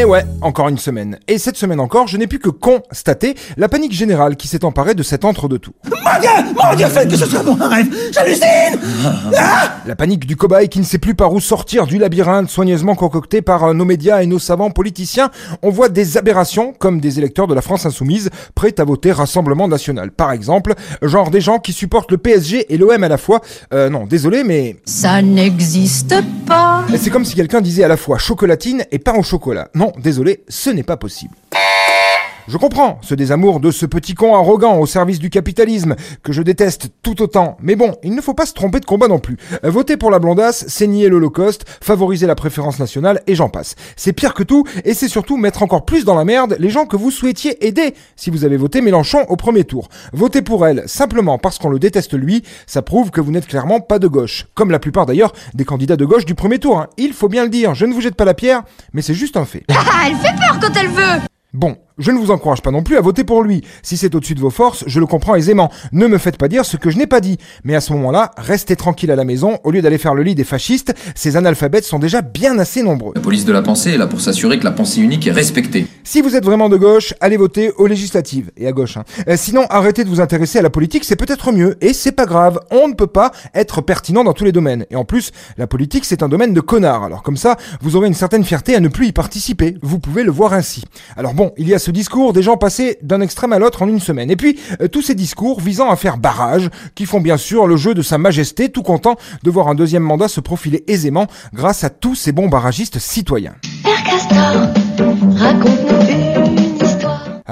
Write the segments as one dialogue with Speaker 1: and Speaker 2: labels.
Speaker 1: Et ouais, encore une semaine. Et cette semaine encore, je n'ai pu que constater la panique générale qui s'est emparée de cet entre-deux-tours.
Speaker 2: Mon Dieu Mon Dieu, faites que ce soit un rêve J'hallucine
Speaker 1: ah La panique du cobaye qui ne sait plus par où sortir du labyrinthe soigneusement concocté par euh, nos médias et nos savants politiciens. On voit des aberrations comme des électeurs de la France insoumise prêts à voter Rassemblement National. Par exemple, genre des gens qui supportent le PSG et l'OM à la fois. Euh, non, désolé, mais...
Speaker 3: Ça n'existe pas
Speaker 1: C'est comme si quelqu'un disait à la fois chocolatine et pain au chocolat. Non, désolé, ce n'est pas possible. Je comprends ce désamour de ce petit con arrogant au service du capitalisme, que je déteste tout autant. Mais bon, il ne faut pas se tromper de combat non plus. Voter pour la blondasse, c'est nier l'Holocauste, favoriser la préférence nationale, et j'en passe. C'est pire que tout, et c'est surtout mettre encore plus dans la merde les gens que vous souhaitiez aider si vous avez voté Mélenchon au premier tour. Voter pour elle, simplement parce qu'on le déteste lui, ça prouve que vous n'êtes clairement pas de gauche. Comme la plupart d'ailleurs des candidats de gauche du premier tour. Hein. Il faut bien le dire, je ne vous jette pas la pierre, mais c'est juste un fait.
Speaker 3: Ah, elle fait peur quand elle veut
Speaker 1: Bon, je ne vous encourage pas non plus à voter pour lui. Si c'est au-dessus de vos forces, je le comprends aisément. Ne me faites pas dire ce que je n'ai pas dit. Mais à ce moment-là, restez tranquille à la maison au lieu d'aller faire le lit des fascistes. Ces analphabètes sont déjà bien assez nombreux.
Speaker 4: La police de la pensée est là pour s'assurer que la pensée unique est respectée.
Speaker 1: Si vous êtes vraiment de gauche, allez voter aux législatives et à gauche. Hein. Euh, sinon, arrêtez de vous intéresser à la politique, c'est peut-être mieux et c'est pas grave. On ne peut pas être pertinent dans tous les domaines. Et en plus, la politique c'est un domaine de connards. Alors comme ça, vous aurez une certaine fierté à ne plus y participer. Vous pouvez le voir ainsi. Alors bon, il y a ce discours des gens d'un extrême à l'autre en une semaine. Et puis, euh, tous ces discours visant à faire barrage, qui font bien sûr le jeu de sa majesté, tout content de voir un deuxième mandat se profiler aisément grâce à tous ces bons barragistes citoyens.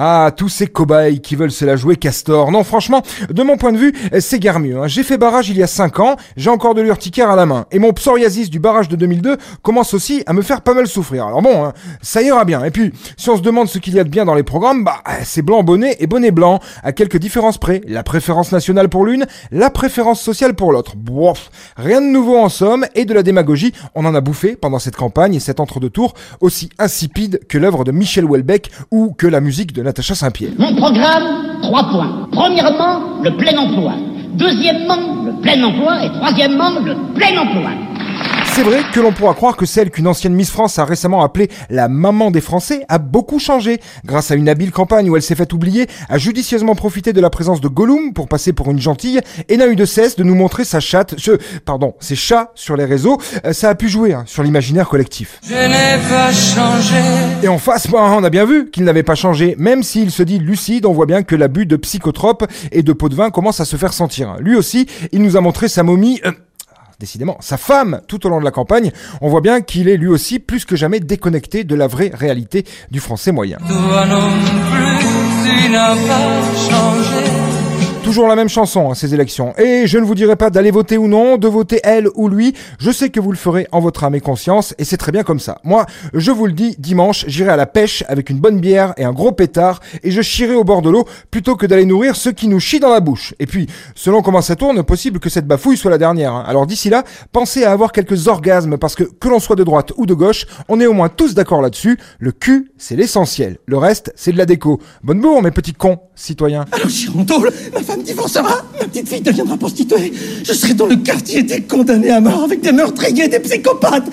Speaker 1: Ah, tous ces cobayes qui veulent se la jouer Castor. Non, franchement, de mon point de vue, c'est guère mieux. Hein. J'ai fait barrage il y a 5 ans, j'ai encore de l'urticaire à la main. Et mon psoriasis du barrage de 2002 commence aussi à me faire pas mal souffrir. Alors bon, hein, ça ira bien. Et puis, si on se demande ce qu'il y a de bien dans les programmes, bah, c'est blanc bonnet et bonnet blanc, à quelques différences près. La préférence nationale pour l'une, la préférence sociale pour l'autre. Bof, rien de nouveau en somme, et de la démagogie, on en a bouffé pendant cette campagne et cet entre-deux tours, aussi insipide que l'œuvre de Michel Houellebecq ou que la musique de
Speaker 5: Mon programme, trois points. Premièrement, le plein emploi. Deuxièmement, le plein emploi. Et troisièmement, le plein emploi.
Speaker 1: C'est vrai que l'on pourra croire que celle qu'une ancienne Miss France a récemment appelée la maman des Français a beaucoup changé. Grâce à une habile campagne où elle s'est fait oublier, a judicieusement profité de la présence de Gollum pour passer pour une gentille et n'a eu de cesse de nous montrer sa chatte, ce, pardon, ses chats sur les réseaux. Euh, ça a pu jouer hein, sur l'imaginaire collectif.
Speaker 6: Je n'ai pas changé.
Speaker 1: Et en face, bah, on a bien vu qu'il n'avait pas changé. Même s'il se dit lucide, on voit bien que l'abus de psychotropes et de pots de vin commence à se faire sentir. Lui aussi, il nous a montré sa momie. Euh, décidément, sa femme tout au long de la campagne, on voit bien qu'il est lui aussi plus que jamais déconnecté de la vraie réalité du français moyen. Toujours la même chanson, hein, ces élections. Et je ne vous dirai pas d'aller voter ou non, de voter elle ou lui. Je sais que vous le ferez en votre âme et conscience, et c'est très bien comme ça. Moi, je vous le dis, dimanche, j'irai à la pêche avec une bonne bière et un gros pétard, et je chierai au bord de l'eau plutôt que d'aller nourrir ceux qui nous chient dans la bouche. Et puis, selon comment ça tourne, possible que cette bafouille soit la dernière. Hein. Alors d'ici là, pensez à avoir quelques orgasmes, parce que que l'on soit de droite ou de gauche, on est au moins tous d'accord là-dessus. Le cul, c'est l'essentiel. Le reste, c'est de la déco. Bonne bourre, mes petits cons, citoyens.
Speaker 2: Alors, divorcera, ma petite fille deviendra prostituée, je serai dans le quartier des condamnés à mort avec des meurtriers, des psychopathes.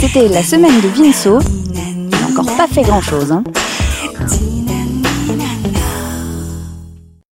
Speaker 7: C'était la semaine de Vinceau. Il n'a encore pas fait grand-chose. Hein.